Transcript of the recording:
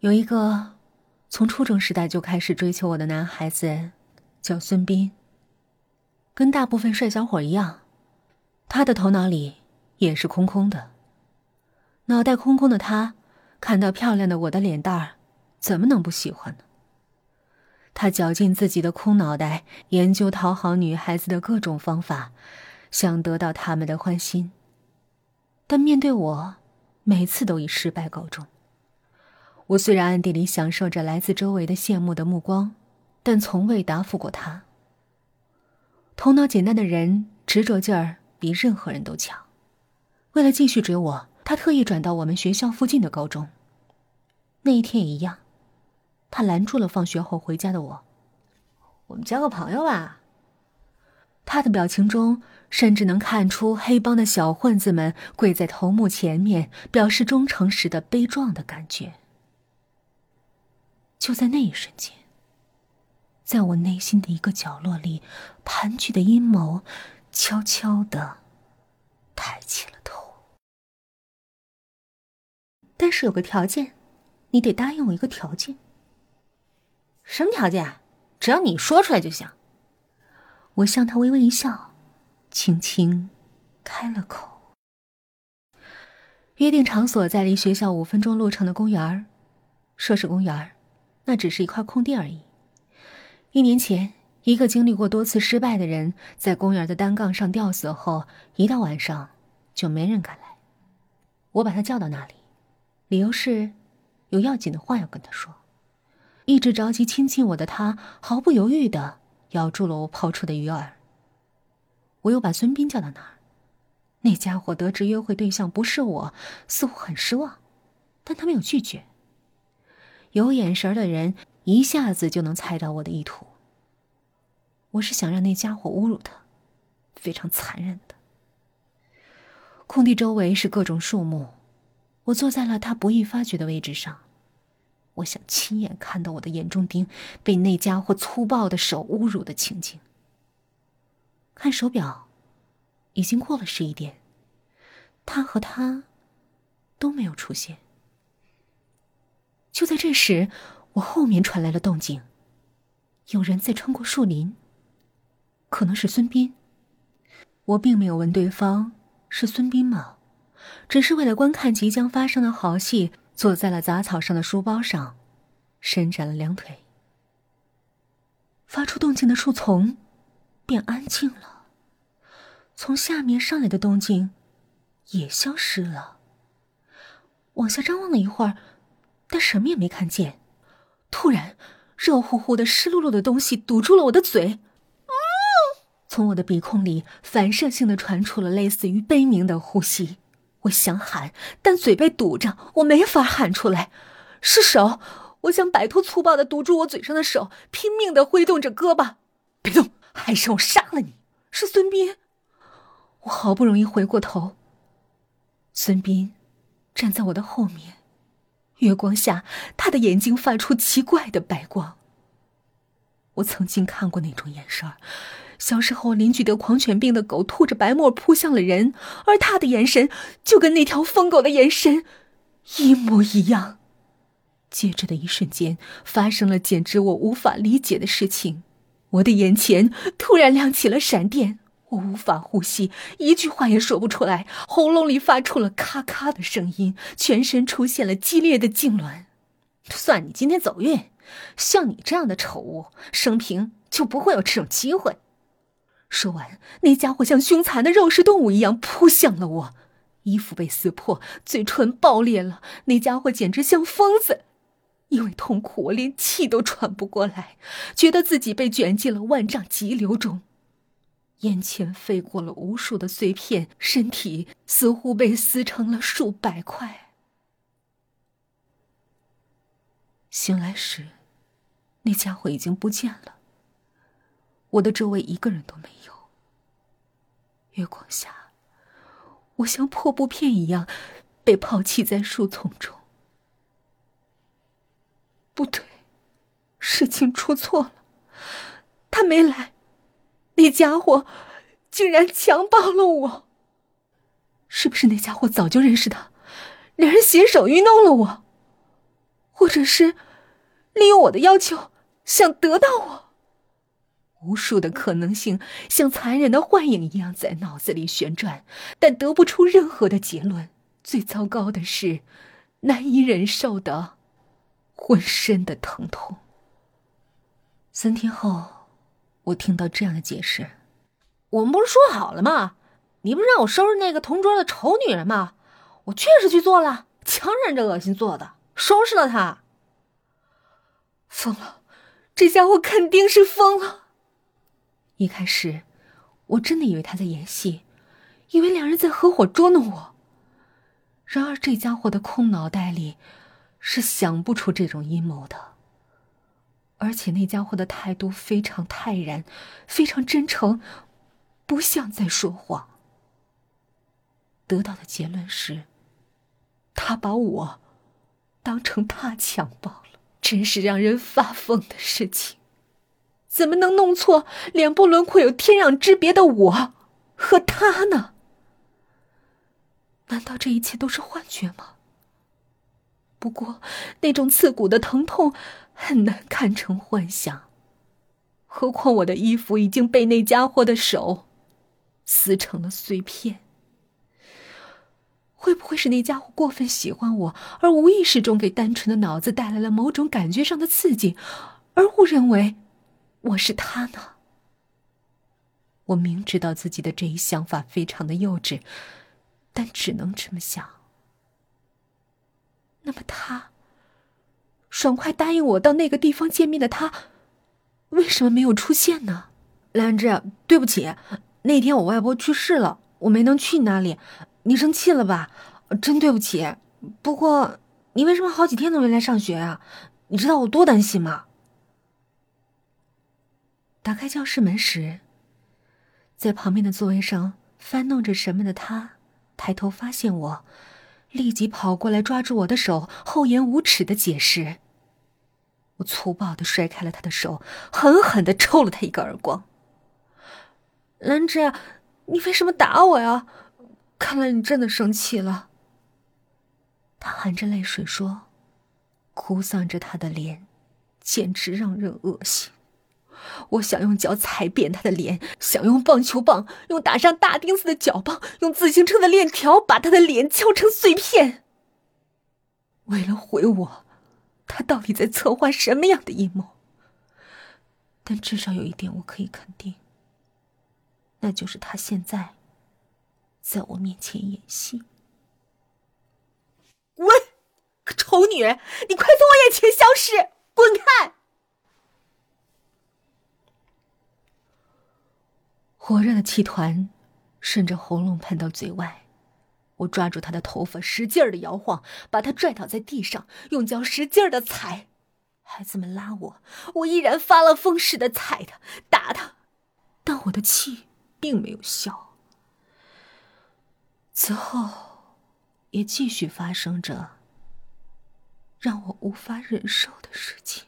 有一个从初中时代就开始追求我的男孩子，叫孙斌。跟大部分帅小伙一样，他的头脑里也是空空的。脑袋空空的他，看到漂亮的我的脸蛋儿，怎么能不喜欢呢？他绞尽自己的空脑袋，研究讨好女孩子的各种方法，想得到他们的欢心。但面对我，每次都以失败告终。我虽然暗地里享受着来自周围的羡慕的目光，但从未答复过他。头脑简单的人，执着劲儿比任何人都强。为了继续追我，他特意转到我们学校附近的高中。那一天也一样，他拦住了放学后回家的我。我们交个朋友吧。他的表情中。甚至能看出黑帮的小混子们跪在头目前面表示忠诚时的悲壮的感觉。就在那一瞬间，在我内心的一个角落里，盘踞的阴谋悄悄的抬起了头。但是有个条件，你得答应我一个条件。什么条件？只要你说出来就行。我向他微微一笑。轻轻开了口。约定场所在离学校五分钟路程的公园儿，说是公园儿，那只是一块空地而已。一年前，一个经历过多次失败的人在公园的单杠上吊死后，一到晚上就没人敢来。我把他叫到那里，理由是有要紧的话要跟他说。一直着急亲近我的他，毫不犹豫的咬住了我抛出的鱼饵。我又把孙斌叫到那儿，那家伙得知约会对象不是我，似乎很失望，但他没有拒绝。有眼神的人一下子就能猜到我的意图。我是想让那家伙侮辱他，非常残忍的。空地周围是各种树木，我坐在了他不易发觉的位置上，我想亲眼看到我的眼中钉被那家伙粗暴的手侮辱的情景。看手表，已经过了十一点。他和他都没有出现。就在这时，我后面传来了动静，有人在穿过树林。可能是孙斌。我并没有问对方是孙斌吗，只是为了观看即将发生的好戏，坐在了杂草上的书包上，伸展了两腿。发出动静的树丛。变安静了，从下面上来的动静也消失了。往下张望了一会儿，但什么也没看见。突然，热乎乎的、湿漉漉的东西堵住了我的嘴。从我的鼻孔里反射性的传出了类似于悲鸣的呼吸。我想喊，但嘴被堵着，我没法喊出来。是手，我想摆脱粗暴的堵住我嘴上的手，拼命的挥动着胳膊。别动！还是我杀了你！是孙斌，我好不容易回过头。孙斌站在我的后面，月光下，他的眼睛发出奇怪的白光。我曾经看过那种眼神小时候邻居得狂犬病的狗吐着白沫扑向了人，而他的眼神就跟那条疯狗的眼神一模一样。接着的一瞬间，发生了简直我无法理解的事情。我的眼前突然亮起了闪电，我无法呼吸，一句话也说不出来，喉咙里发出了咔咔的声音，全身出现了激烈的痉挛。算你今天走运，像你这样的丑物，生平就不会有这种机会。说完，那家伙像凶残的肉食动物一样扑向了我，衣服被撕破，嘴唇爆裂了。那家伙简直像疯子。因为痛苦，我连气都喘不过来，觉得自己被卷进了万丈急流中，眼前飞过了无数的碎片，身体似乎被撕成了数百块。醒来时，那家伙已经不见了，我的周围一个人都没有。月光下，我像破布片一样被抛弃在树丛中。不对，事情出错了。他没来，那家伙竟然强暴了我。是不是那家伙早就认识他，两人携手愚弄了我？或者是利用我的要求想得到我。无数的可能性像残忍的幻影一样在脑子里旋转，但得不出任何的结论。最糟糕的是，难以忍受的浑身的疼痛。三天后，我听到这样的解释：我们不是说好了吗？你不是让我收拾那个同桌的丑女人吗？我确实去做了，强忍着恶心做的，收拾了她。疯了，这家伙肯定是疯了。一开始，我真的以为他在演戏，以为两人在合伙捉弄我。然而，这家伙的空脑袋里是想不出这种阴谋的。而且，那家伙的态度非常泰然，非常真诚，不像在说谎。得到的结论是，他把我当成他强暴了，真是让人发疯的事情。怎么能弄错脸部轮廓有天壤之别的我和他呢？难道这一切都是幻觉吗？不过那种刺骨的疼痛很难看成幻想，何况我的衣服已经被那家伙的手撕成了碎片。会不会是那家伙过分喜欢我，而无意识中给单纯的脑子带来了某种感觉上的刺激，而误认为？我是他呢。我明知道自己的这一想法非常的幼稚，但只能这么想。那么他，爽快答应我到那个地方见面的他，为什么没有出现呢？兰芝，对不起，那天我外婆去世了，我没能去你那里，你生气了吧？真对不起。不过，你为什么好几天都没来上学啊？你知道我多担心吗？打开教室门时，在旁边的座位上翻弄着什么的他，抬头发现我，立即跑过来抓住我的手，厚颜无耻的解释。我粗暴的甩开了他的手，狠狠的抽了他一个耳光。兰芝，你为什么打我呀？看来你真的生气了。他含着泪水说，哭丧着他的脸，简直让人恶心。我想用脚踩扁他的脸，想用棒球棒，用打上大钉子的脚棒，用自行车的链条把他的脸敲成碎片。为了毁我，到底在策划什么样的阴谋？但至少有一点我可以肯定，那就是他现在在我面前演戏。滚！丑女人，你快从我眼前消失！滚开！火热的气团顺着喉咙喷到嘴外，我抓住他的头发，使劲的摇晃，把他拽倒在地上，用脚使劲的踩。孩子们拉我，我依然发了疯似的踩他、打他，但我的气并没有消。此后，也继续发生着让我无法忍受的事情。